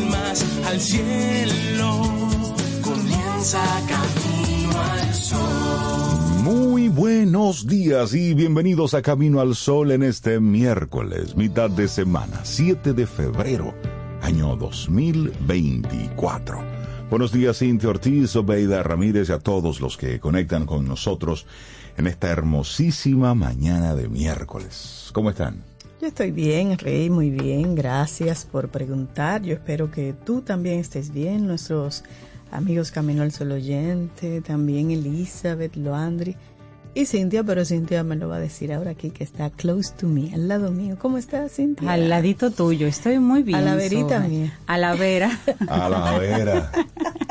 Las palmas al cielo, comienza camino al sol. Muy buenos días y bienvenidos a Camino al Sol en este miércoles, mitad de semana, 7 de febrero, año 2024. Buenos días, Cintia Ortiz, Obeida Ramírez y a todos los que conectan con nosotros en esta hermosísima mañana de miércoles. ¿Cómo están? Yo estoy bien, Rey, muy bien. Gracias por preguntar. Yo espero que tú también estés bien. Nuestros amigos Camino al Sol oyente, también Elizabeth, Loandri y Cintia, pero Cintia me lo va a decir ahora aquí que está close to me, al lado mío. ¿Cómo estás, Cintia? Al ladito tuyo, estoy muy bien. A la verita mía. A la vera. A la vera.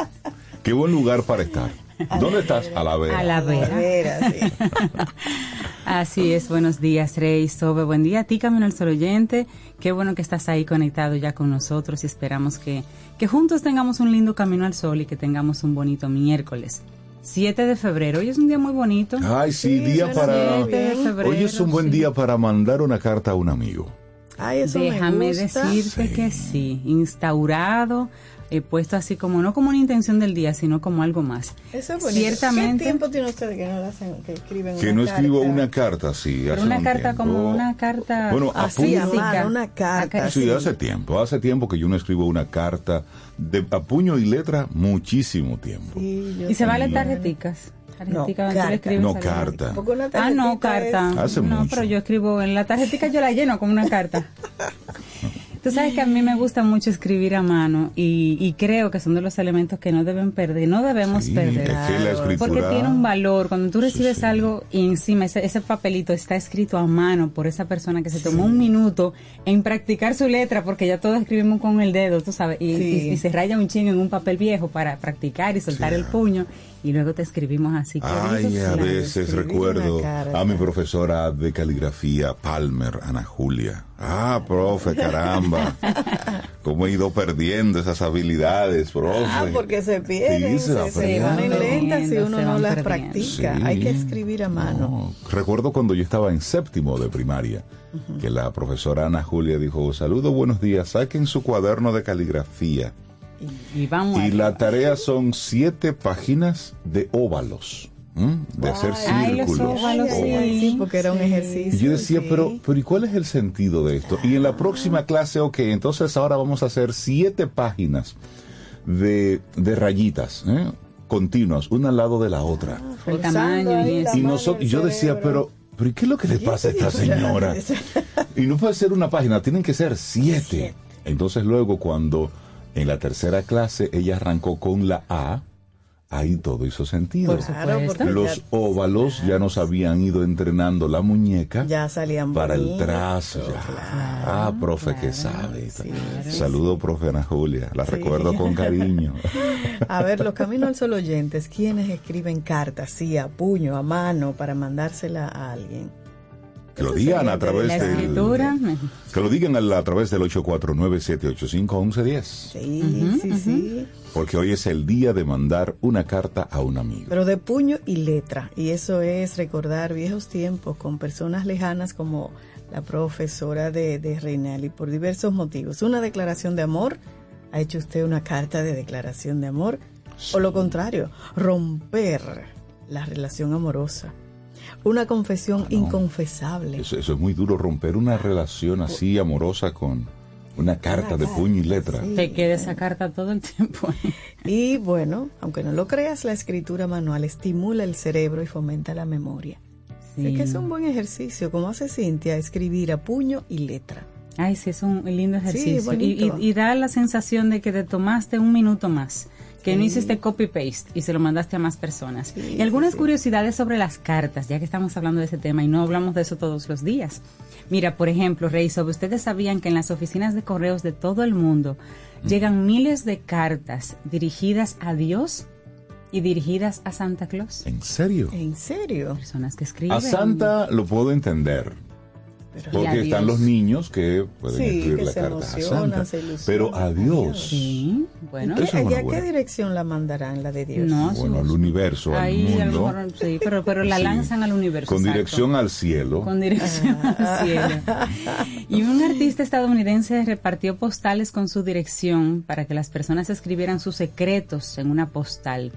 Qué buen lugar para estar. ¿Dónde estás? A la vera. A la A vera. ver, así. Es, buenos días, Rey, Sobe. Buen día a ti, Camino al Sol oyente. Qué bueno que estás ahí conectado ya con nosotros y esperamos que, que juntos tengamos un lindo Camino al Sol y que tengamos un bonito miércoles. 7 de febrero, hoy es un día muy bonito. Ay, sí, Sí, día para... muy bien. 7 de febrero, Hoy es un buen sí. día para mandar una carta a un amigo. Ay, eso Déjame me gusta. decirte Sí. que sí, instaurado, he puesto así como, no como una intención del día, sino como algo más. Eso es bonito. Ciertamente. ¿Qué tiempo tiene usted que no hacen, que escriben Que una no escribo carta? una carta, sí. Pero hace una un carta tiempo. como una carta Bueno, a Así, a puño- una carta. Sí, sí. hace tiempo. Hace tiempo que yo no escribo una carta de a puño y letra, muchísimo tiempo. Sí, Y se vale también. tarjeticas. No, Tarjetica tú carta. No carta. Ah, no, carta. Hace no, mucho. pero yo escribo en la tarjetica, yo la lleno como una carta. Tú sabes que a mí me gusta mucho escribir a mano y, y creo que son de los elementos que no deben perder, no debemos Sí, perder. es que la escritura... Porque tiene un valor. Cuando tú recibes sí. algo y encima ese, ese papelito está escrito a mano por esa persona que se tomó un minuto en practicar su letra, porque ya todos escribimos con el dedo, tú sabes, y, Sí. y- y se raya un chingo en un papel viejo para practicar y soltar Sí. el puño y luego te escribimos así. Ay, a veces recuerdo a mi profesora de caligrafía, Palmer, Ana Julia. Ah, profe, caramba. Cómo he ido perdiendo esas habilidades, profe. Ah, porque se pierden, Sí, se va se, se van en lentas si uno no las perdiendo. practica. Sí. Hay que escribir a mano. No, Recuerdo cuando yo estaba en séptimo de primaria, que la profesora Ana Julia dijo, saludos, buenos días, saquen su cuaderno de caligrafía. Y vamos Y la tarea son siete páginas de óvalos, ¿m? de hacer Ay, los círculos. óvalos, Ay, ay, sí, porque era un ejercicio. Y yo decía, sí. pero, pero ¿y cuál es el sentido de esto? Y en la próxima clase, ok, entonces ahora vamos a hacer siete páginas de, de rayitas, ¿eh? continuas, una al lado de la otra. El Forzando tamaño y eso. Y, nosotros, yo decía, pero, pero ¿y qué es lo que le pasa a esta señora? Y no puede ser una página, tienen que ser siete. Entonces luego cuando en la tercera clase ella arrancó con la A, ahí todo hizo sentido. Por supuesto. Los óvalos ya nos habían ido entrenando la muñeca ya salían para el trazo. ya. claro, ah, profe, que sabe. sí, Saludo, profe Ana Julia. La Sí. recuerdo con cariño. A ver, los caminos al sol oyentes, ¿quiénes escriben cartas, sí, a puño, a mano, para mandársela a alguien? Que lo digan a través La del... Que lo digan a, a través del 849-785-1110. Sí, sí, sí. Porque hoy es el día de mandar una carta a un amigo. Pero de puño y letra. Y eso es recordar viejos tiempos con personas lejanas como la profesora de, de Reinaldi por diversos motivos. Una declaración de amor. ¿Ha hecho usted una carta de declaración de amor? O lo contrario, romper la relación amorosa. Una confesión inconfesable. Eso, eso es muy duro, romper una relación así amorosa con una carta de puño y letra. Sí. Te queda esa carta todo el tiempo. Y bueno, aunque no lo creas, la escritura manual estimula el cerebro y fomenta la memoria. Que es un buen ejercicio, como hace Cintia, escribir a puño y letra. Ay, sí, es un lindo ejercicio. y, bonito. y- y da la sensación de que te tomaste un minuto más, que no hiciste copy-paste y se lo mandaste a más personas. Sí, y algunas sí, sí. curiosidades sobre las cartas, ya que estamos hablando de ese tema y no hablamos de eso todos los días. Mira, por ejemplo, Rey, sobre ustedes sabían que en las oficinas de correos de todo el mundo llegan miles de cartas dirigidas a Dios y dirigidas a Santa Claus. ¿En serio? ¿En serio? Personas que escriben. A Santa lo puedo entender. Pero- Porque están los niños que pueden Sí, escribir que la se carta a Santa. se. Pero a Dios. Sí, bueno. ¿Y qué, es una ¿y a buena. qué dirección la mandarán, la de Dios? No, Bueno, al universo, Ahí a al lo mundo. mejor, sí, pero, pero la Sí. lanzan al universo. Con exacto. dirección al cielo. Con dirección al cielo. Y un artista estadounidense repartió postales con su dirección para que las personas escribieran sus secretos en una postal.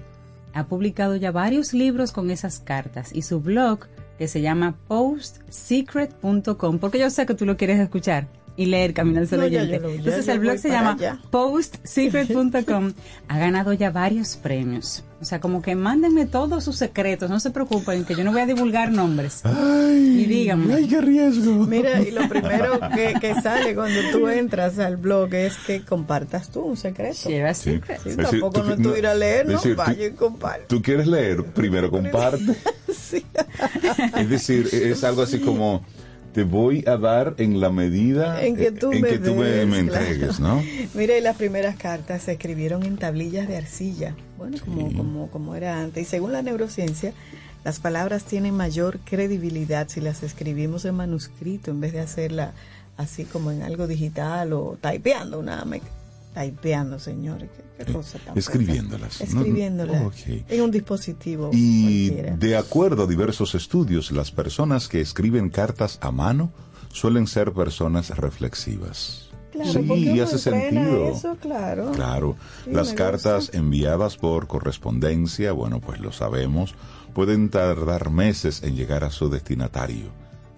Ha publicado ya varios libros con esas cartas y su blog, que se llama postsecret.com, porque yo sé que tú lo quieres escuchar y leer Camino al Sol No, Oyente. yo lo- ya Entonces el blog se llama postsecret.com. ha ganado ya varios premios. O sea, como que mándenme todos sus secretos, no se preocupen, que yo no voy a divulgar nombres. y díganme. ¡Ay, qué riesgo! Mira, y lo primero que, que sale cuando tú entras al blog es que compartas tú un secreto. Share a Sí. secret. Sí, Es decir, tampoco tú- no es tú ir a leer, ¿no? decir, Vaya y comparte. Tú quieres leer, primero comparte. Sí. Es decir, es algo así como te voy a dar en la medida En que tú me que tú me, des, me claro. entregues, ¿no? Mira, y las primeras cartas se escribieron en tablillas de arcilla, bueno, como, como, como era antes. Y según la neurociencia, las palabras tienen mayor credibilidad si las escribimos en manuscrito en vez de hacerla así como en algo digital o typeando una typeando, señores, qué, qué cosa tan escribiéndolas, pesada. ¿no? Escribiéndolas Ok. en un dispositivo Y cualquiera. de acuerdo a diversos estudios, las personas que escriben cartas a mano suelen ser personas reflexivas. Claro, sí, hace sentido. eso, claro. Claro, Sí, las cartas gusta. enviadas por correspondencia, bueno, pues lo sabemos, pueden tardar meses en llegar a su destinatario,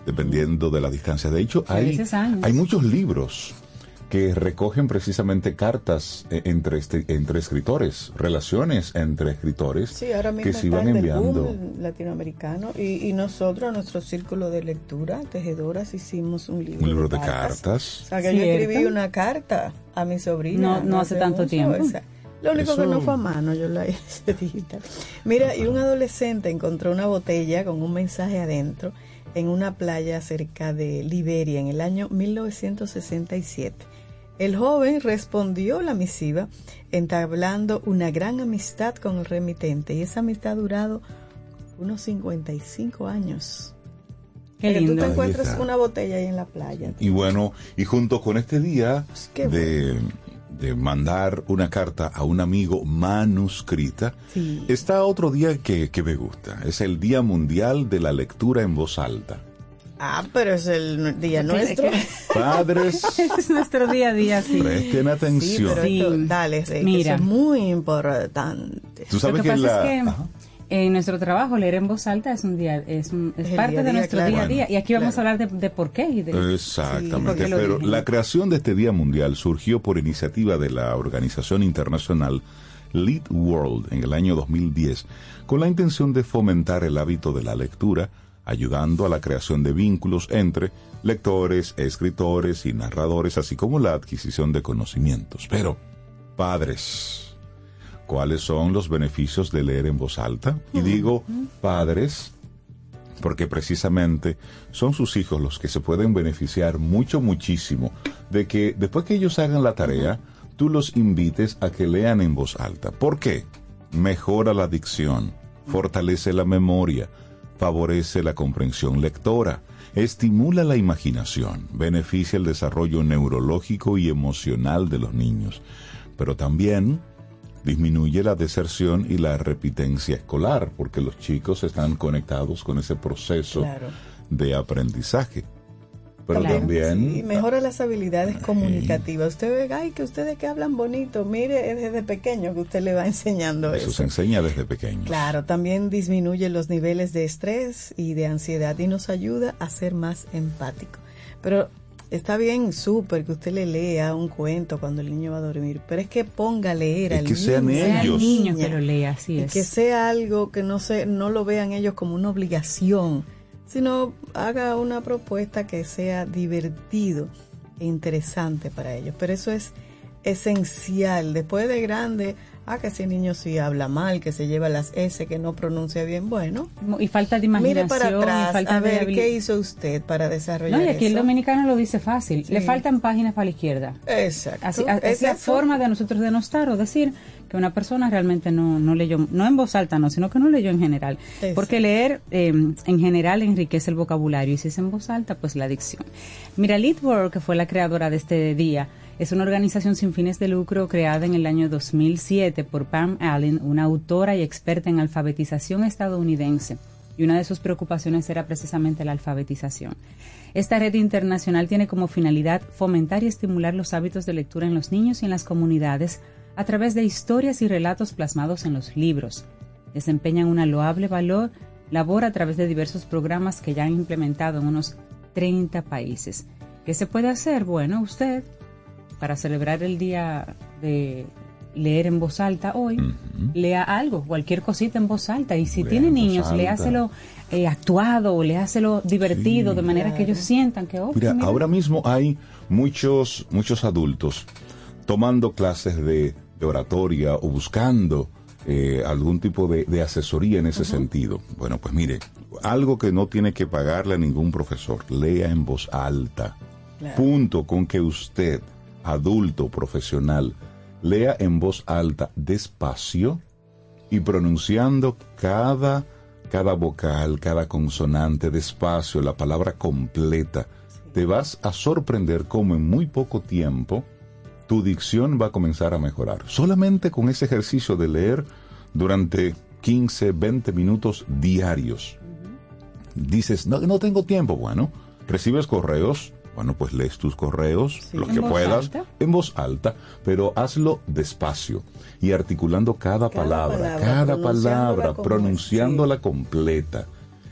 dependiendo de la distancia. De hecho, hay, hay muchos libros que recogen precisamente cartas eh, entre, este- entre escritores, relaciones entre escritores Sí, ahora mismo que se iban enviando. boom latinoamericano y, y nosotros, nuestro círculo de lectura, tejedoras, hicimos un libro, Un libro de O cartas. sea, que yo escribí una carta a mi sobrina. No- no hace tanto mucho, tiempo. esa. Lo único Eso- que no fue a mano, yo la hice digital. Mira, y un adolescente encontró una botella con un mensaje adentro en una playa cerca de Liberia en el año 1967. El joven respondió la misiva entablando una gran amistad con el remitente y esa amistad ha durado unos 55 años. Qué Que tú lindo. te encuentras una botella ahí en la playa. Y bueno, y junto con este día Qué de, de mandar una carta a un amigo manuscrita, Sí. está otro día que, que me gusta. Es el Día Mundial de la Lectura en Voz Alta. Ah, pero es el día nuestro. Padres, es nuestro día a día, sí. presten Sí, atención. pero Sí. esto- dale, Mira. eso es muy importante. Tú sabes Lo que, que, pasa la... es que Ajá. en nuestro trabajo leer en voz alta es un día, es, un- es parte día de día, nuestro claro. día a día. Y aquí vamos Claro. a hablar de, de por qué. Y de, Exactamente, Sí, pero la creación de este Día Mundial surgió por iniciativa de la organización internacional Lead World en el año 2010 con la intención de fomentar el hábito de la lectura, ayudando a la creación de vínculos entre lectores, escritores y narradores, así como la adquisición de conocimientos. Pero, padres, ¿cuáles son los beneficios de leer en voz alta? Y digo, padres, porque precisamente son sus hijos los que se pueden beneficiar mucho, muchísimo de que después que ellos hagan la tarea, tú los invites a que lean en voz alta. ¿Por qué? Mejora la dicción, fortalece la memoria, favorece la comprensión lectora, estimula la imaginación, beneficia el desarrollo neurológico y emocional de los niños, pero también disminuye la deserción y la repitencia escolar, porque los chicos están conectados con ese proceso Claro. de aprendizaje. Pero Claro. también Y mejora las habilidades comunicativas. Usted ve, ay, que ustedes que hablan bonito, mire, es desde pequeño que usted le va enseñando eso eso. se enseña desde pequeños. Claro, también disminuye los niveles de estrés y de ansiedad y nos ayuda a ser más empático. Pero está bien, súper que usted le lea un cuento cuando el niño va a dormir, pero es que ponga a leer Es al que sean niño. Sea el niño que lo lea, así y es. que sea algo que no se no lo vean ellos como una obligación, sino haga una propuesta que sea divertido e interesante para ellos. Pero eso es esencial. Después de grande, ah, que ese niño sí habla mal, que se lleva las S, que no pronuncia bien, bueno. Y falta de Mire imaginación, para y atrás, falta a ver, ¿qué hizo usted para desarrollar No, y aquí el dominicano lo dice fácil. Le faltan páginas para la izquierda. Exacto. Así, a- es la eso. forma de nosotros denostar o decir que una persona realmente no, no leyó, no en voz alta, no, sino que no leyó en general. Porque leer eh, en general enriquece el vocabulario y si es en voz alta, pues la dicción. Mira, Leadwork, que fue la creadora de este día, es una organización sin fines de lucro creada en el año 2007 por Pam Allen, una autora y experta en alfabetización estadounidense y una de sus preocupaciones era precisamente la alfabetización. Esta red internacional tiene como finalidad fomentar y estimular los hábitos de lectura en los niños y en las comunidades a través de historias y relatos plasmados en los libros. Desempeñan una loable valor, labor a través de diversos programas que ya han implementado en unos 30 países. ¿Qué se puede hacer? Bueno, usted, para celebrar el día de leer en voz alta hoy, lea algo, cualquier cosita en voz alta. Y si Lea tiene niños, léaselo eh, actuado o léaselo divertido, Sí. de manera que ellos sientan que, oh, Mira, mira, ahora mismo hay muchos, muchos adultos tomando clases de, de oratoria o buscando eh, algún tipo de, de asesoría en ese sentido. Bueno, pues mire, algo que no tiene que pagarle a ningún profesor, lea en voz alta. Claro. Punto con que usted, adulto, profesional, lea en voz alta, despacio y pronunciando cada, cada vocal, cada consonante despacio, la palabra completa. Te vas a sorprender cómo en muy poco tiempo tu dicción va a comenzar a mejorar. Solamente con ese ejercicio de leer durante 15, 20 minutos diarios. Dices, no, no tengo tiempo. Bueno, recibes correos. Bueno, pues lees tus correos, Sí. lo ¿En que puedas, alta? en voz alta, pero hazlo despacio y articulando cada, Cada palabra, palabra, cada pronunciándola palabra, como pronunciándola completa.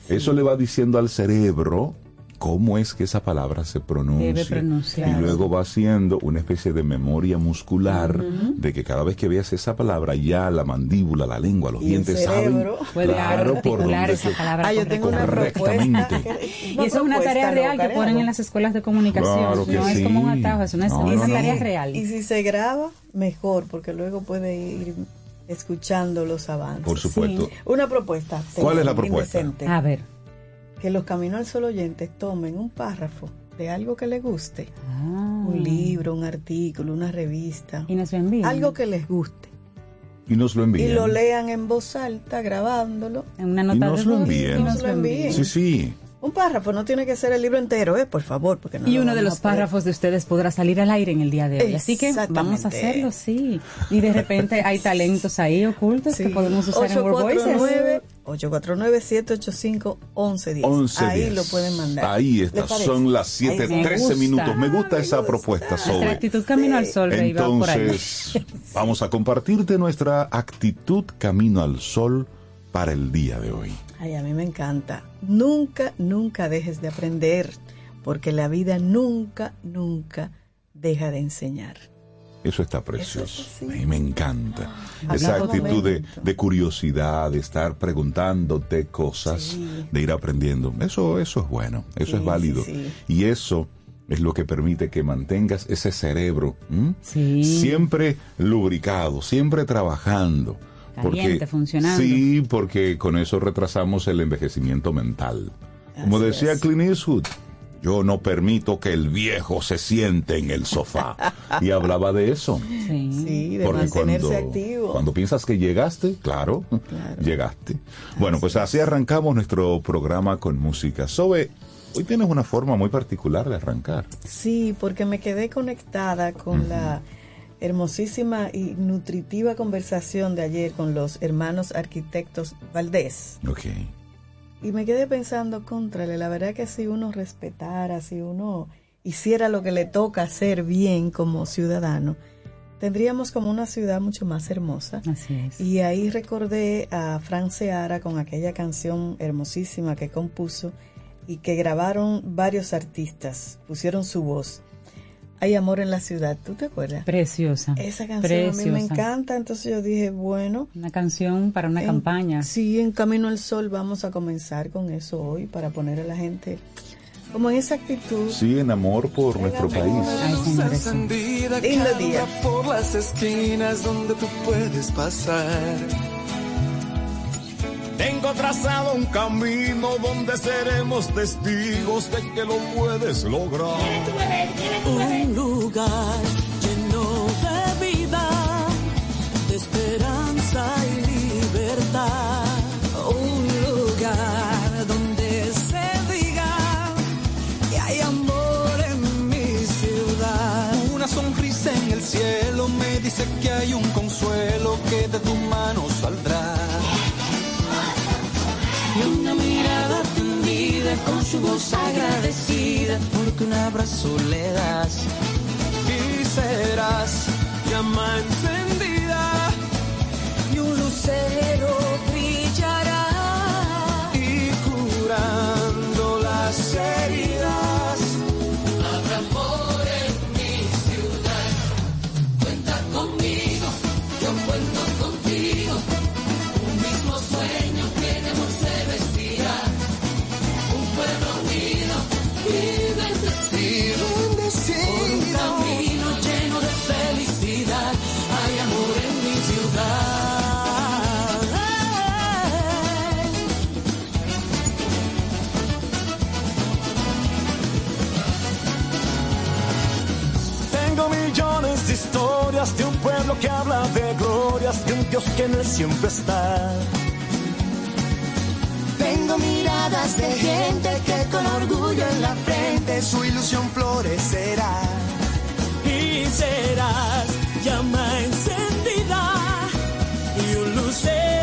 Eso le va diciendo al cerebro cómo es que esa palabra se pronuncia. Debe pronunciar. Y luego va haciendo una especie de memoria muscular de que cada vez que veas esa palabra ya la mandíbula, la lengua, los Y dientes saben claro, por dónde esa palabra Ah, yo tengo una propuesta. Correctamente. que- Y eso es una tarea real que ponen no. en las escuelas de comunicación. Claro que no es como un atajo, es una, No, una no, no. tarea real. Y si se graba, mejor, porque luego puede ir escuchando los avances. Por supuesto. Una propuesta. ¿Cuál es la propuesta? indecente. A ver. Que los Camino al Sol oyentes tomen un párrafo de algo que les guste. Ah. Un libro, un artículo, una revista. Y nos lo envían. Algo que les guste. Y nos lo envían. Y lo lean en voz alta, grabándolo. En una Y nota nos de lo voz, envíen. y nos lo envíen. envíen. Sí, sí. Un párrafo, no tiene que ser el libro entero, ¿eh? Por favor, porque no Y lo uno de los párrafos de ustedes podrá salir al aire en el día de hoy. Así que vamos a hacerlo, sí. Y de repente hay talentos ahí ocultos que podemos usar en Word Voices. 849 849-785-1110. 11 Ahí lo pueden mandar. Ahí ¿Le está. Son las Ahí 7, está. Me 13 gusta. minutos. Me gusta Ay, esa me propuesta, Zoe. actitud camino al sol, Rey, va por ahí. Entonces, vamos a compartirte nuestra actitud camino al sol para el día de hoy. Ay, a mí me encanta. Nunca, nunca dejes de aprender, porque la vida nunca, nunca deja de enseñar. Eso está precioso. Eso me encanta. Ah, Esa actitud de, de curiosidad, de estar preguntándote cosas, Sí. de ir aprendiendo. Eso, eso es bueno, eso Sí, es válido. Y eso es lo que permite que mantengas ese cerebro siempre lubricado, siempre trabajando. Caliente, funcionando. Sí, porque con eso retrasamos el envejecimiento mental. Como Así decía es. Clint Eastwood, Yo no permito que el viejo se siente en el sofá. Y hablaba de eso. Sí. Sí, de Porque mantenerse cuando, activo. cuando piensas que llegaste, claro, Claro. llegaste. Bueno, pues así arrancamos nuestro programa con música. Sobe, hoy tienes una forma muy particular de arrancar. Sí, porque me quedé conectada con la hermosísima y nutritiva conversación de ayer con los hermanos arquitectos Valdés. Ok. Y me quedé pensando, contrale, la verdad que si uno respetara, si uno hiciera lo que le toca hacer bien como ciudadano, tendríamos como una ciudad mucho más hermosa. Así es. Y ahí recordé a Fran Seara con aquella canción hermosísima que compuso y que grabaron varios artistas, pusieron su voz. Hay amor en la ciudad, ¿tú te acuerdas? Preciosa. Esa canción a mí me Preciosa. encanta, entonces yo dije, bueno, Una canción para una en- campaña. Sí, en Camino al Sol vamos a comenzar con eso hoy para poner a la gente como en esa actitud. Sí, en amor por nuestro país. Ay, señores, sí. encendida que Lindo día. por las esquinas donde tú puedes pasar. Tengo trazado un camino donde seremos testigos de que lo puedes lograr. Un lugar lleno de vida, de esperanza y libertad. Un lugar donde se diga que hay amor en mi ciudad. Una sonrisa en el cielo me dice que hay un consuelo que de tu mano con su voz agradecida, porque un abrazo le das. Y serás llama que habla de glorias, de un Dios que en él siempre está. Tengo miradas de gente que con orgullo en la frente Su ilusión florecerá. y serás llama encendida y un lucero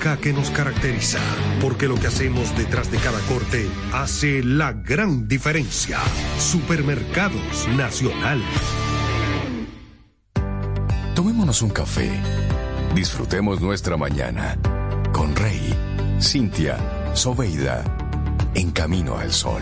que nos caracteriza, porque lo que hacemos detrás de cada corte hace la gran diferencia. Supermercados Nacional. Tomémonos un café. Disfrutemos nuestra mañana con Rey, Cintia, Soveida, en camino al sol.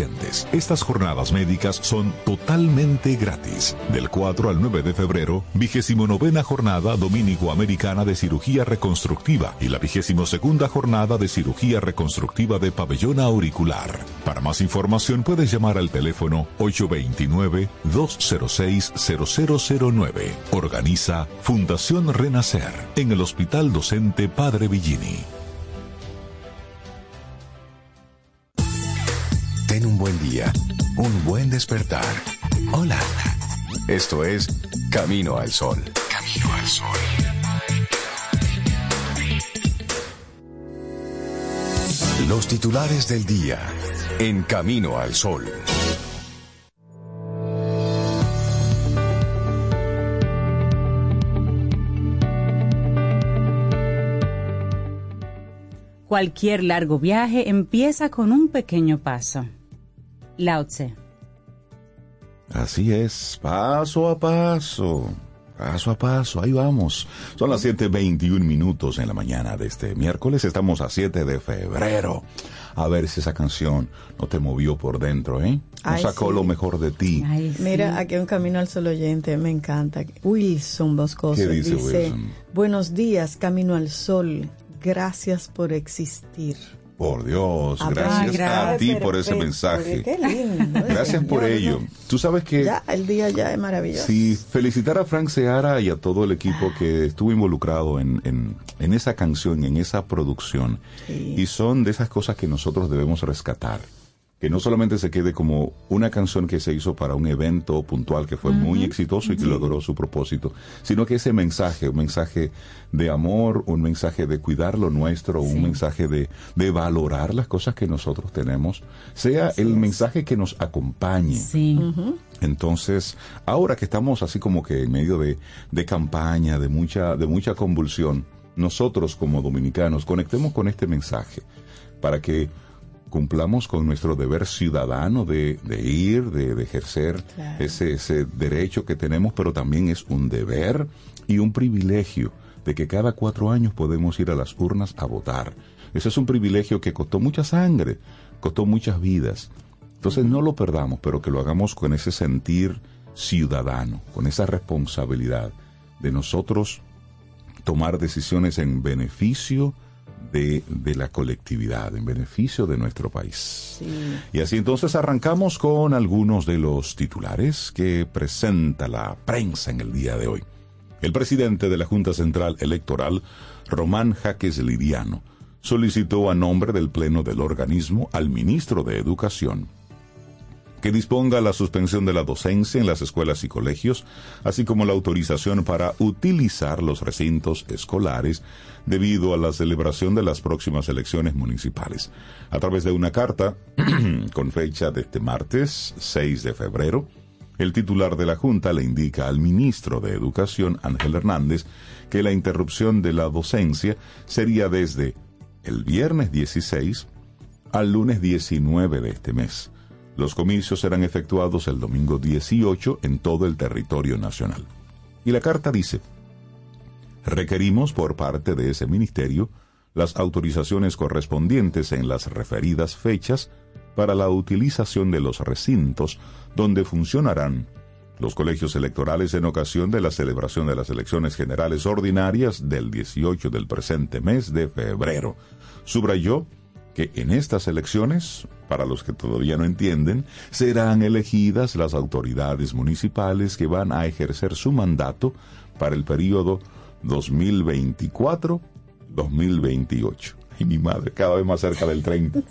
Estas jornadas médicas son totalmente gratis. Del 4 al 9 de febrero, vigésimo novena jornada dominico-americana de cirugía reconstructiva y la vigésimo segunda jornada de cirugía reconstructiva de pabellón auricular. Para más información puedes llamar al teléfono 829-206-0009. Organiza Fundación Renacer en el Hospital Docente Padre Villini. Ten un buen día, un buen despertar. Hola. Esto es Camino al Sol. Camino al Sol. Los titulares del día en Camino al Sol. Cualquier largo viaje empieza con un pequeño paso. Lao Tse. Así es, paso a paso, paso a paso, ahí vamos. Son las 7.21 minutos en la mañana de este miércoles, estamos a 7 de febrero. A ver si esa canción no te movió por dentro, ¿eh? No Ay, sacó sí. lo mejor de ti. Ay, sí. Mira, aquí un camino al sol oyente, me encanta. Wilson Boscoso ¿Qué dice Wilson? Buenos días, camino al sol. Gracias por existir. Por Dios, Ah, gracias gracias, a ti por ese mensaje. Qué lindo. ¿eh, Gracias por ello. Tú sabes que Ya, el día ya es maravilloso. Sí, felicitar a Frank Seara y a todo el equipo que estuvo involucrado en, en, en esa canción, en esa producción. Sí. Y son de esas cosas que nosotros debemos rescatar. Que no solamente se quede como una canción que se hizo para un evento puntual que fue muy exitoso y que logró su propósito, sino que ese mensaje, un mensaje de amor, un mensaje de cuidar lo nuestro, un mensaje de, de valorar las cosas que nosotros tenemos, sea el mensaje que nos acompañe. Sí. Entonces, ahora que estamos así como que en medio de, de campaña, de mucha, de mucha convulsión, nosotros como dominicanos conectemos con este mensaje para que cumplamos con nuestro deber ciudadano de, de ir, de, de ejercer Claro. ese, ese derecho que tenemos, pero también es un deber y un privilegio de que cada cuatro años podemos ir a las urnas a votar. Ese es un privilegio que costó mucha sangre, costó muchas vidas. Entonces no lo perdamos, pero que lo hagamos con ese sentir ciudadano, con esa responsabilidad de nosotros tomar decisiones en beneficio de, de la colectividad, en beneficio de nuestro país. Sí. Y así entonces arrancamos con algunos de los titulares que presenta la prensa en el día de hoy. El presidente de la Junta Central Electoral, Román Jaques Liriano, solicitó a nombre del Pleno del organismo al ministro de Educación que disponga la suspensión de la docencia en las escuelas y colegios, así como la autorización para utilizar los recintos escolares debido a la celebración de las próximas elecciones municipales. A través de una carta con fecha de este martes 6 de febrero, el titular de la Junta le indica al ministro de Educación, Ángel Hernández, que la interrupción de la docencia sería desde el viernes 16 al lunes 19 de este mes. Los comicios serán efectuados el domingo 18 en todo el territorio nacional. Y la carta dice, Requerimos por parte de ese ministerio las autorizaciones correspondientes en las referidas fechas para la utilización de los recintos donde funcionarán los colegios electorales en ocasión de la celebración de las elecciones generales ordinarias del 18 del presente mes de febrero. Subrayó que en estas elecciones, para los que todavía no entienden, serán elegidas las autoridades municipales que van a ejercer su mandato para el periodo 2024-2028. Y mi madre, cada vez más cerca del 30.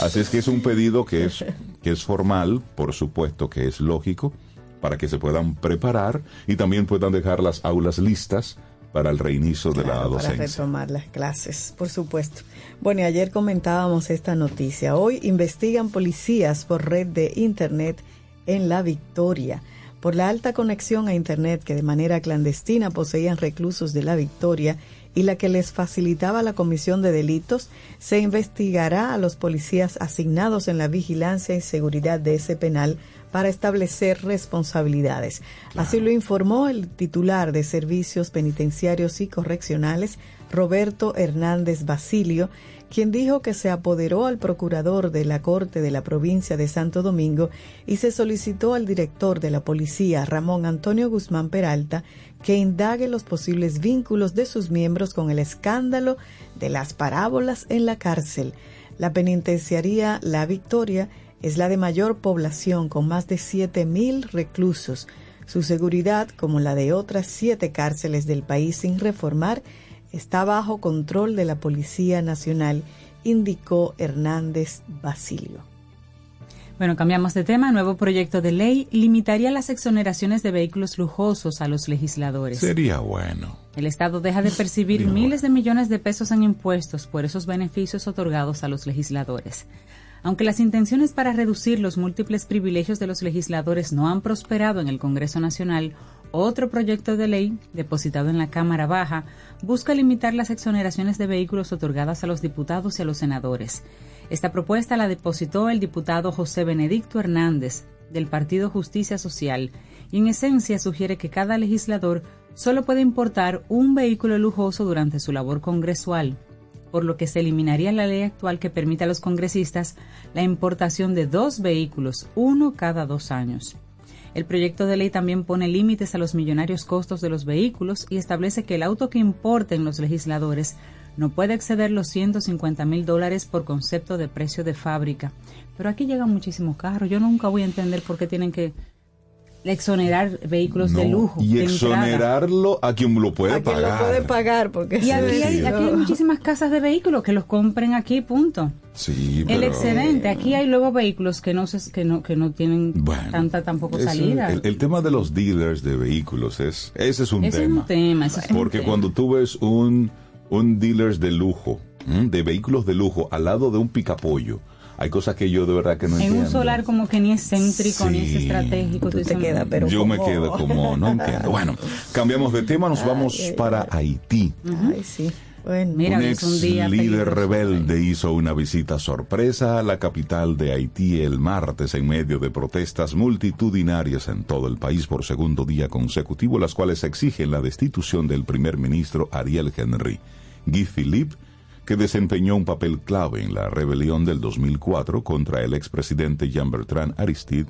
Así es que es un pedido que es, que es formal, por supuesto que es lógico, para que se puedan preparar y también puedan dejar las aulas listas para el reinicio de la docencia. Para retomar las clases, por supuesto. Bueno, y ayer comentábamos esta noticia. Hoy investigan policías por red de Internet en La Victoria por la alta conexión a Internet que de manera clandestina poseían reclusos de La Victoria y la que les facilitaba la comisión de delitos, se investigará a los policías asignados en la vigilancia y seguridad de ese penal para establecer responsabilidades. Así lo informó el titular de Servicios Penitenciarios y Correccionales, Roberto Hernández Basilio, quien dijo que se apoderó al procurador de la Corte de la provincia de Santo Domingo y se solicitó al director de la policía, Ramón Antonio Guzmán Peralta, que indague los posibles vínculos de sus miembros con el escándalo de las parábolas en la cárcel. La penitenciaría La Victoria es la de mayor población con más de 7.000 reclusos. Su seguridad, como la de otras siete cárceles del país sin reformar, está bajo control de la Policía Nacional, indicó Hernández Basilio. Bueno, cambiamos de tema. Nuevo proyecto de ley limitaría las exoneraciones de vehículos lujosos a los legisladores. Sería bueno. El Estado deja de percibir miles de millones de pesos en impuestos por esos beneficios otorgados a los legisladores. Aunque las intenciones para reducir los múltiples privilegios de los legisladores no han prosperado en el Congreso Nacional, otro proyecto de ley, depositado en la Cámara Baja, busca limitar las exoneraciones de vehículos otorgadas a los diputados y a los senadores. Esta propuesta la depositó el diputado José Benedicto Hernández, del Partido Justicia Social, y en esencia sugiere que cada legislador solo puede importar un vehículo lujoso durante su labor congresual, por lo que se eliminaría la ley actual que permite a los congresistas la importación de dos vehículos, uno cada dos años. El proyecto de ley también pone límites a los millonarios costos de los vehículos y establece que el auto que importen los legisladores no puede exceder los 150 mil dólares por concepto de precio de fábrica. Pero aquí llegan muchísimos carros. Yo nunca voy a entender por qué tienen que exonerar vehículos de lujo. Y exonerarlo a quien lo puede a pagar. Quien lo puede pagar, porque y aquí hay, aquí hay, muchísimas casas de vehículos que los compren aquí, punto. Sí, El excedente, aquí hay luego vehículos que no se, que no que no tienen bueno, tanta tampoco salida. El, el, tema de los dealers de vehículos es ese es un ese tema. Es un tema ese es un porque tema. cuando tú ves un un dealers de lujo, de vehículos de lujo al lado de un picapollo, hay cosas que yo de verdad que no en entiendo. un solar como que ni es céntrico Sí. ni es estratégico. Tú te quedas, pero yo me quedo como, no entiendo. Bueno, cambiamos de tema, nos vamos ay, para Haití. Ay, sí. Bueno, Mira, un ex es un día líder peligroso. rebelde hizo una visita sorpresa a la capital de Haití el martes en medio de protestas multitudinarias en todo el país por segundo día consecutivo, las cuales exigen la destitución del primer ministro Ariel Henry. Guy Philippe, que desempeñó un papel clave en la rebelión del 2004 contra el expresidente Jean-Bertrand Aristide,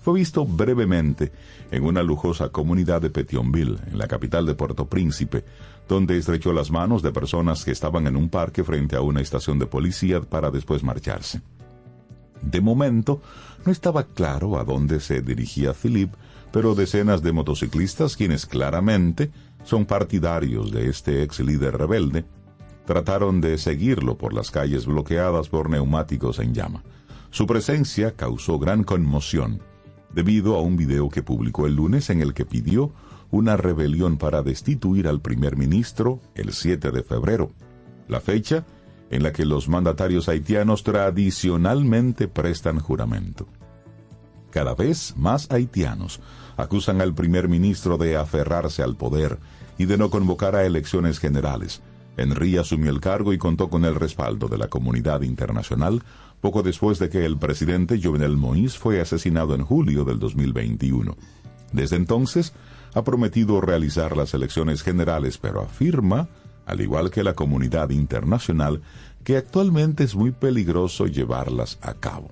fue visto brevemente en una lujosa comunidad de Petionville, en la capital de Puerto Príncipe, donde estrechó las manos de personas que estaban en un parque frente a una estación de policía para después marcharse. De momento, no estaba claro a dónde se dirigía Philippe, pero decenas de motociclistas, quienes claramente son partidarios de este ex líder rebelde, trataron de seguirlo por las calles bloqueadas por neumáticos en llama. Su presencia causó gran conmoción debido a un video que publicó el lunes en el que pidió una rebelión para destituir al primer ministro el 7 de febrero, la fecha en la que los mandatarios haitianos tradicionalmente prestan juramento. Cada vez más haitianos acusan al primer ministro de aferrarse al poder y de no convocar a elecciones generales. Henry asumió el cargo y contó con el respaldo de la comunidad internacional poco después de que el presidente Jovenel Moïse fue asesinado en julio del 2021. Desde entonces, ha prometido realizar las elecciones generales, pero afirma, al igual que la comunidad internacional, que actualmente es muy peligroso llevarlas a cabo.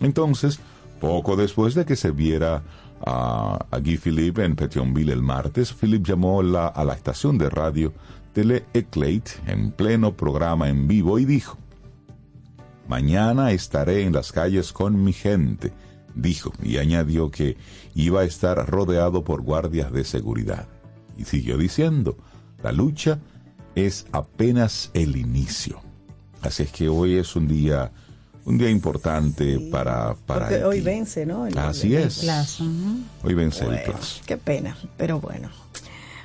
Entonces, poco después de que se viera a, Guy Philippe en Petionville el martes, Philippe llamó a la estación de radio Tele Eclate en pleno programa en vivo y dijo, Mañana estaré en las calles con mi gente, dijo, y añadió que iba a estar rodeado por guardias de seguridad. Y siguió diciendo, la lucha es apenas el inicio. Así es que hoy es un día un día importante para para hoy vence, ¿no? Así es. Hoy vence el plazo. Qué pena, pero bueno.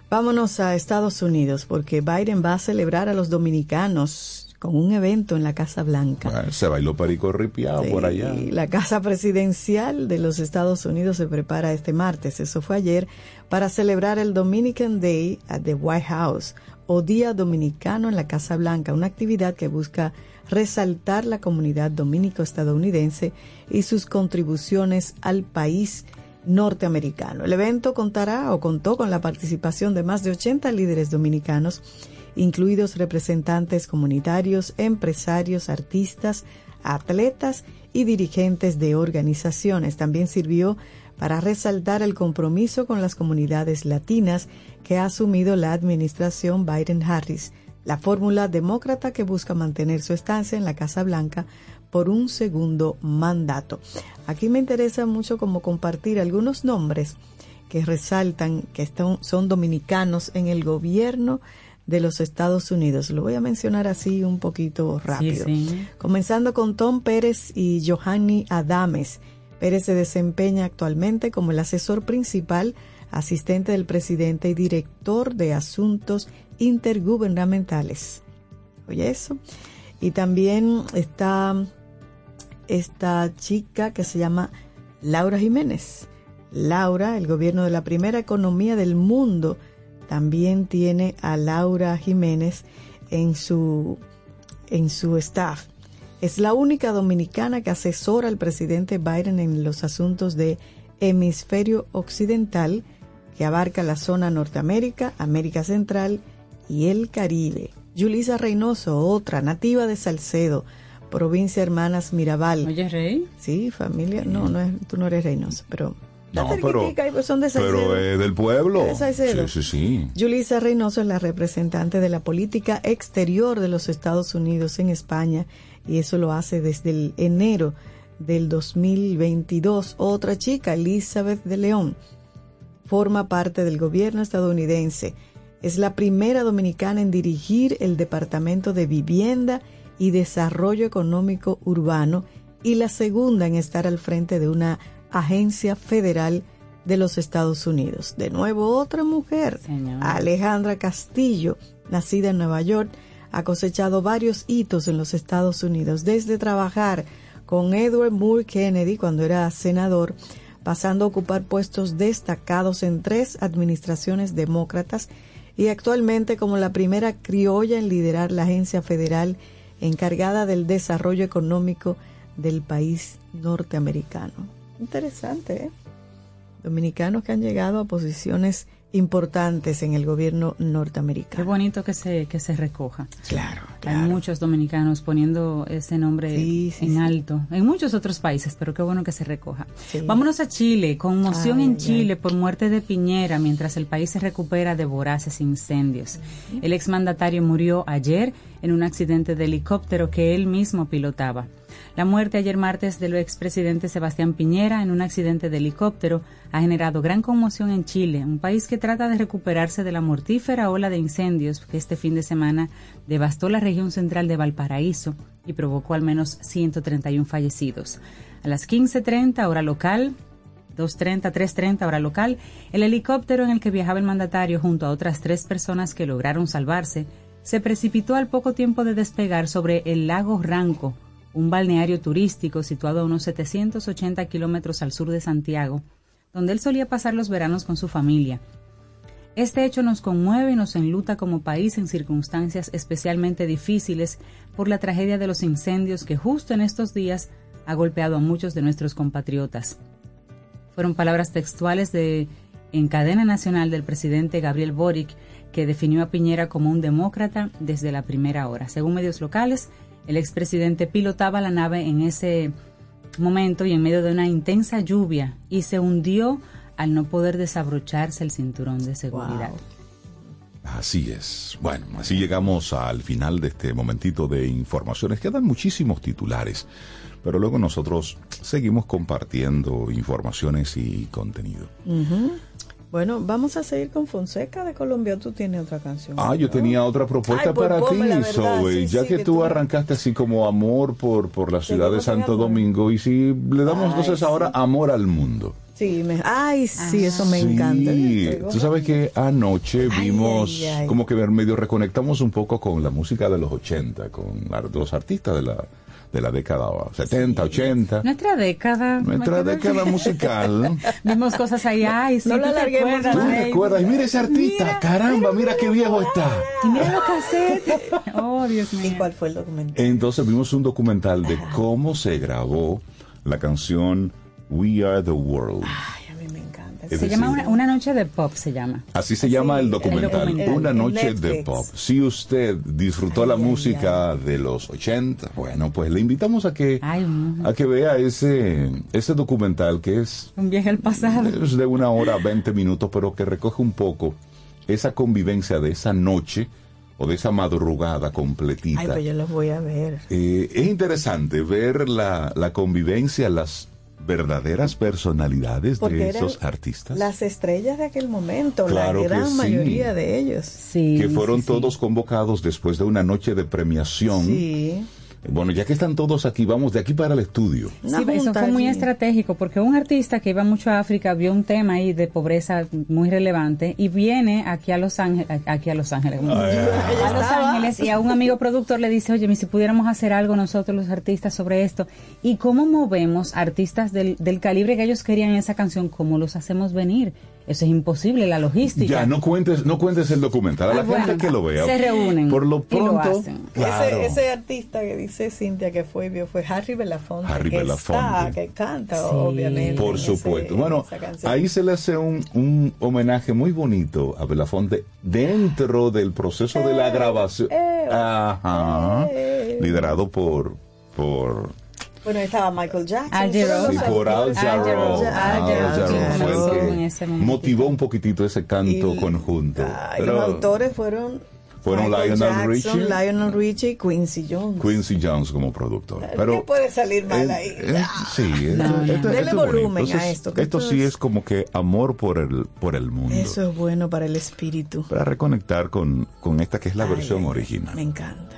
Vámonos a Estados Unidos porque Biden va a celebrar a los dominicanos con un evento en la Casa Blanca. se bailó perico ripiado por allá. La Casa Presidencial de los Estados Unidos se prepara este martes, eso fue ayer, para celebrar el Dominican Day at the White House o Día Dominicano en la Casa Blanca, una actividad que busca resaltar la comunidad dominico-estadounidense y sus contribuciones al país norteamericano. El evento contará o contó con la participación de más de 80 líderes dominicanos incluidos representantes comunitarios, empresarios, artistas, atletas y dirigentes de organizaciones. También sirvió para resaltar el compromiso con las comunidades latinas que ha asumido la administración Biden-Harris, la fórmula demócrata que busca mantener su estancia en la Casa Blanca por un segundo mandato. Aquí me interesa mucho como compartir algunos nombres que resaltan que son dominicanos en el gobierno de los Estados Unidos. Lo voy a mencionar así un poquito rápido. Comenzando con Tom Pérez y Johanny Adames. Pérez se desempeña actualmente como el asesor principal, asistente del presidente y director de asuntos intergubernamentales. Oye eso. Y también está esta chica que se llama Laura Jiménez. Laura, el gobierno de la primera economía del mundo, también tiene a Laura Jiménez en su, en su staff. Es la única dominicana que asesora al presidente Biden en los asuntos de hemisferio occidental, que abarca la zona Norteamérica, América Central y el Caribe. Yulisa Reynoso, otra nativa de Salcedo, provincia Hermanas Mirabal. Oye, Rey. Sí, familia. No, no es, tú no eres Reynoso, pero no, pero, son de pero del pueblo. sí, sí, sí. Julissa Reynoso es la representante de la política exterior de los Estados Unidos en España y eso lo hace desde el enero del 2022. Otra chica, Elizabeth de León, forma parte del gobierno estadounidense. Es la primera dominicana en dirigir el Departamento de Vivienda y Desarrollo Económico Urbano y la segunda en estar al frente de una agencia federal de los Estados Unidos. De nuevo, otra mujer, Alejandra Castillo, nacida en Nueva York, ha cosechado varios hitos en los Estados Unidos, desde trabajar con Edward Moore Kennedy cuando era senador, pasando a ocupar puestos destacados en tres administraciones demócratas y actualmente como la primera criolla en liderar la agencia federal encargada del desarrollo económico del país norteamericano. Interesante, ¿eh? Dominicanos que han llegado a posiciones importantes en el gobierno norteamericano. Qué bonito que se, que se recoja. Claro, Hay muchos dominicanos poniendo ese nombre en alto, en muchos otros países, pero qué bueno que se recoja. Vámonos a Chile, conmoción en Chile por muerte de Piñera mientras el país se recupera de voraces incendios. El exmandatario murió ayer en un accidente de helicóptero que él mismo pilotaba. La muerte ayer martes del expresidente Sebastián Piñera en un accidente de helicóptero ha generado gran conmoción en Chile, un país que trata de recuperarse de la mortífera ola de incendios que este fin de semana devastó la región central de Valparaíso y provocó al menos 131 fallecidos. A las 15.30 hora local, 2.30, 3.30 hora local, el helicóptero en el que viajaba el mandatario junto a otras tres personas que lograron salvarse se precipitó al poco tiempo de despegar sobre el lago Ranco, un balneario turístico situado a unos 780 kilómetros al sur de Santiago, donde él solía pasar los veranos con su familia. Este hecho nos conmueve y nos enluta como país en circunstancias especialmente difíciles por la tragedia de los incendios que justo en estos días ha golpeado a muchos de nuestros compatriotas. Fueron palabras textuales de en cadena nacional del presidente Gabriel Boric, que definió a Piñera como un demócrata desde la primera hora. Según medios locales, el expresidente pilotaba la nave en ese momento y en medio de una intensa lluvia y se hundió al no poder desabrocharse el cinturón de seguridad. Así es. Bueno, así llegamos al final de este momentito de informaciones. Quedan muchísimos titulares, pero luego nosotros seguimos compartiendo informaciones y contenido. Ujú. Bueno, vamos a seguir con Fonseca de Colombia. Tú tienes otra canción. Ah, yo ¿no? tenía otra propuesta Ay, pues para ti, ponme la verdad, Zoe. sí, ya sí, que, que tú tú- arrancaste así como amor por, por la ciudad de Santo. Domingo, y si le damos Ay, entonces sí. ahora amor al mundo. Sí, me- ay, sí, eso me Sí, encanta. tú sabes que anoche Ay, vimos ay, ay. como que medio reconectamos un poco con la música de los 80, con ar- los artistas de la, de la década 70, 80. Nuestra década. Nuestra década musical. Vimos cosas ahí, ay, sí, No te alarguemos acuerdas, ¿Tú Rey? recuerdas? Y mira ese artista, Mira, caramba, mira qué viejo está. Y mira los cassettes. Oh, Dios ¿Y mío. cuál fue el documento? Entonces vimos un documental de cómo se grabó la canción We Are the World. Ay, Es Se decir, llama una, una noche de pop, se llama. Así se llama el documental, documental. Una noche de pop. Si usted disfrutó la Ay, ay, música de los 80, bueno, pues le invitamos a que a que vea ese ese documental que es, Un viaje al pasado. es de una hora 20 minutos, pero que recoge un poco esa convivencia de esa noche o de esa madrugada completita. Ay, pues yo los voy a ver. Eh, es interesante ver la, la convivencia, las verdaderas personalidades Porque de eran esos artistas. Las estrellas de aquel momento, Claro la gran sí. mayoría de ellos. Sí. que fueron sí, sí. todos convocados después de una noche de premiación. Sí. Bueno, ya que están todos aquí, vamos de aquí para el estudio. Una Sí, eso fue muy estratégico porque un artista que iba mucho a África vio un tema ahí de pobreza muy relevante y viene aquí a Los Ángeles, aquí a Los Ángeles, a Los Ángeles y a un amigo productor le dice, oye, mi, si pudiéramos hacer algo nosotros los artistas sobre esto y cómo movemos artistas del, del calibre que ellos querían en esa canción, cómo los hacemos venir. Eso es imposible, la logística. Ya, no cuentes, no cuentes el documental, a la Ah, bueno, gente que lo vea. se reúnen Por lo y lo pronto, hacen. claro. Ese, ese artista que dice Cintia que fue y vio fue Harry Belafonte. Harry que Belafonte. Está, que canta, Sí. obviamente. Por ese- supuesto. en bueno, ahí se le hace un, un homenaje muy bonito a Belafonte dentro del proceso de la grabación. eh, Ajá. eh. Liderado por, por Bueno, estaba Michael Jackson. Sí, por Al Jarreau. Jarreau Jarreau. fue el que motivó un poquitito ese canto Y- conjunto. Pero los autores fueron. Fueron Michael Lionel Jackson, Richie. Lionel Richie y Quincy Jones. Quincy Jones como productor. ¿Qué Pero puede salir mal eh, ahí? eh, sí, esto, No, no. esto- Dele esto es bonito. volumen a esto, que Esto sí es- es como que amor por el, por el mundo. Eso es bueno para el espíritu. Para reconectar con, con esta que es la Ay, versión original. Me encanta.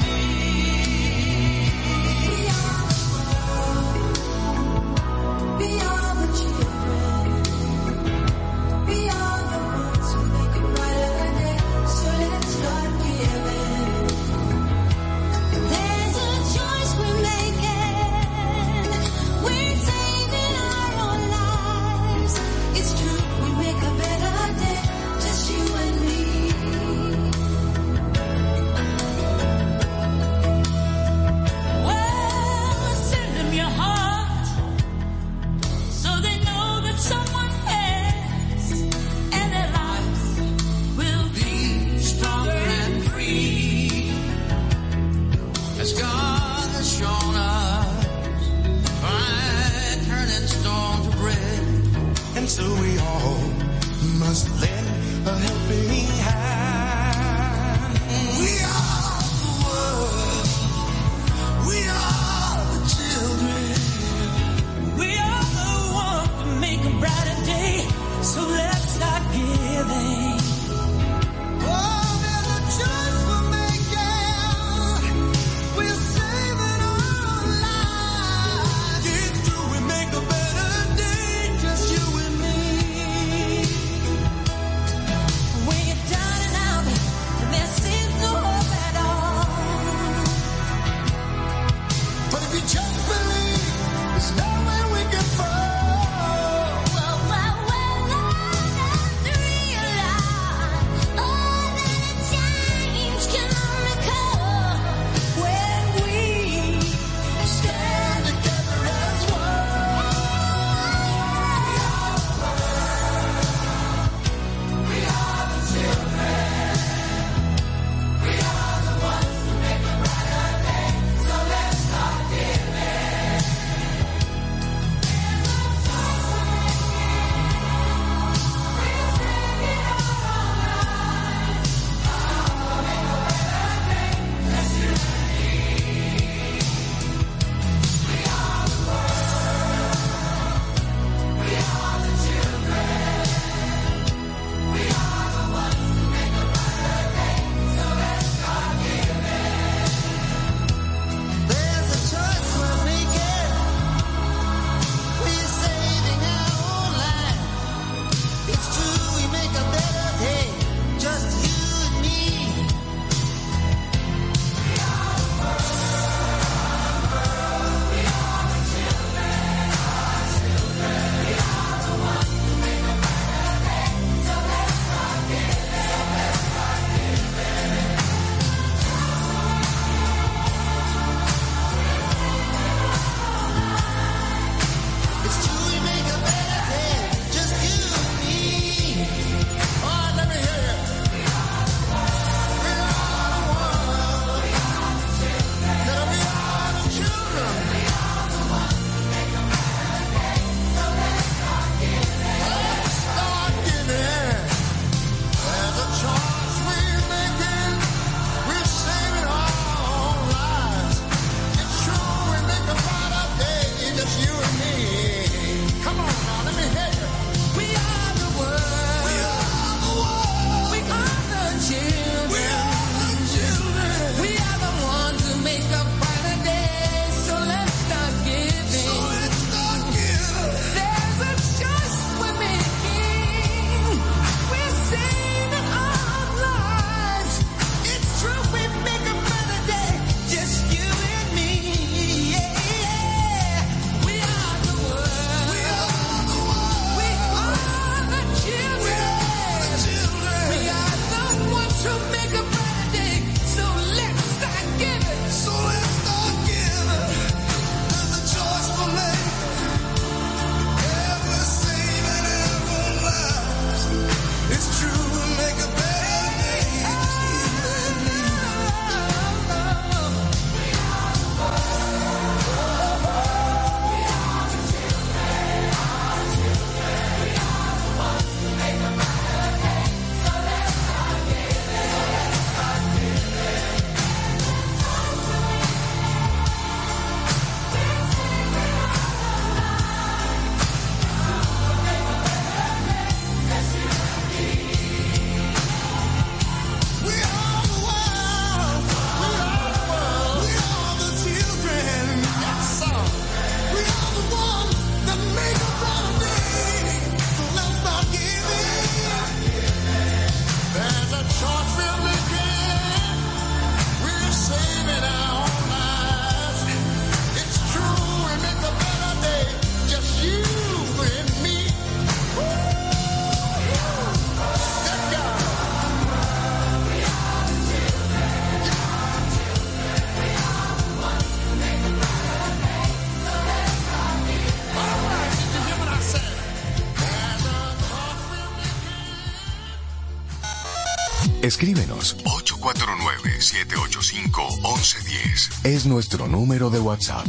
Escríbenos 849-785-1110. Es nuestro número de WhatsApp.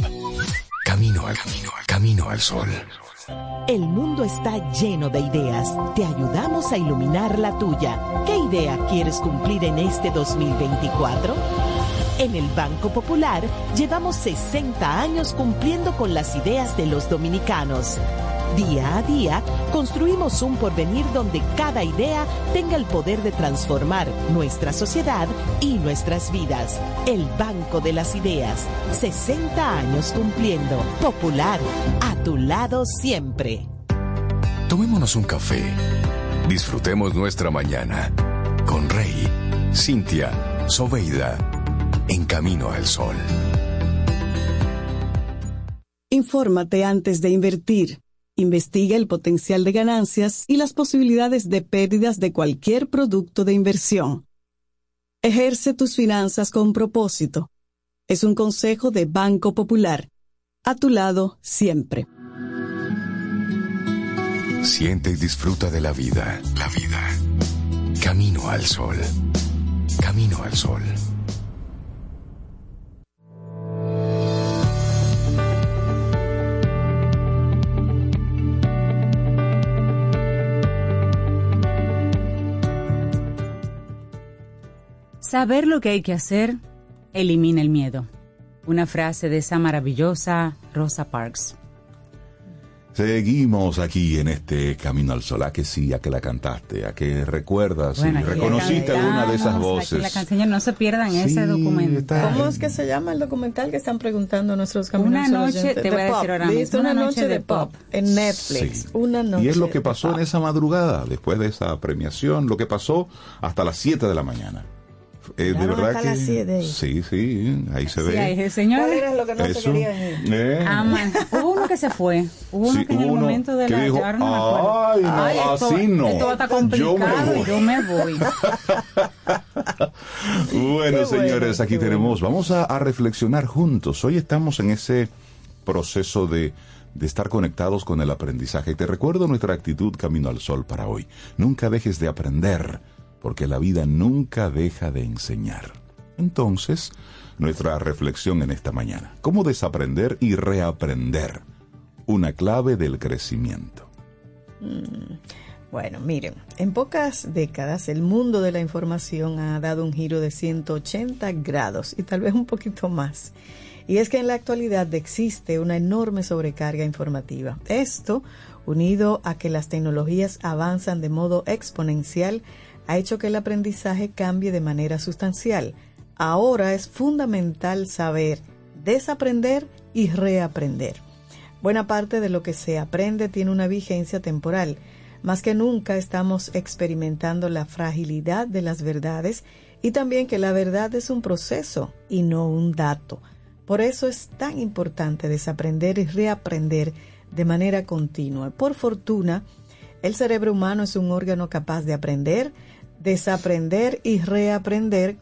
Camino al camino, camino al sol. El mundo está lleno de ideas. Te ayudamos a iluminar la tuya. ¿Qué idea quieres cumplir en este 2024? En el Banco Popular llevamos 60 años cumpliendo con las ideas de los dominicanos. Día a día, construimos un porvenir donde cada idea tenga el poder de transformar nuestra sociedad y nuestras vidas. El Banco de las Ideas, 60 años cumpliendo. Popular, a tu lado siempre. Tomémonos un café. Disfrutemos nuestra mañana con Rey, Cintia, Soveida, en camino al sol. Infórmate antes de invertir. Investiga el potencial de ganancias y las posibilidades de pérdidas de cualquier producto de inversión. Ejerce tus finanzas con propósito. Es un consejo de Banco Popular. A tu lado siempre. Siente y disfruta de la vida, la vida. Camino al sol. Camino al sol. Saber lo que hay que hacer elimina el miedo. Una frase de esa maravillosa Rosa Parks. Seguimos aquí en este Camino al Sol. ¿A que sí? ¿A que la cantaste? ¿A que recuerdas? Bueno, y reconociste alguna de esas voces. la can- señor, no se pierdan Sí, ese documental. ¿Cómo es que se llama el documental que están preguntando nuestros caminos? Una noche, te voy De a pop. decir ahora ¿Viste? mismo, una, una noche, noche de de pop pop. en Netflix. Sí. Una noche Y es lo que pasó en esa madrugada, después de esa premiación, lo que pasó hasta las 7 de la mañana. Eh, de verdad que las 7. sí, sí, ahí se Sí, ve. ahí, el señor. ¿Cuál era lo que no se Eso. querían ir? Eh. Ah, man. Hubo uno que se fue. Hubo uno Sí, que en el uno momento de la. dijo, ahora no me acuerdo. "Ay, no, esto, así no. Esto me complicado. voy". Yo me voy. Bueno, Qué señores, bueno, aquí tenemos, vamos a, a reflexionar juntos. Hoy estamos en ese proceso de, de estar conectados con el aprendizaje. Te recuerdo nuestra actitud camino al sol para hoy. Nunca dejes de aprender, porque la vida nunca deja de enseñar. Entonces, nuestra reflexión en esta mañana. ¿Cómo desaprender y reaprender? Una clave del crecimiento. Bueno, miren, en pocas décadas el mundo de la información ha dado un giro de 180 grados y tal vez un poquito más. Y es que en la actualidad existe una enorme sobrecarga informativa. Esto, unido a que las tecnologías avanzan de modo exponencial, ha hecho que el aprendizaje cambie de manera sustancial. Ahora es fundamental saber desaprender y reaprender. Buena parte de lo que se aprende tiene una vigencia temporal. Más que nunca estamos experimentando la fragilidad de las verdades y también que la verdad es un proceso y no un dato. Por eso es tan importante desaprender y reaprender de manera continua. Por fortuna, el cerebro humano es un órgano capaz de aprender, desaprender y reaprender como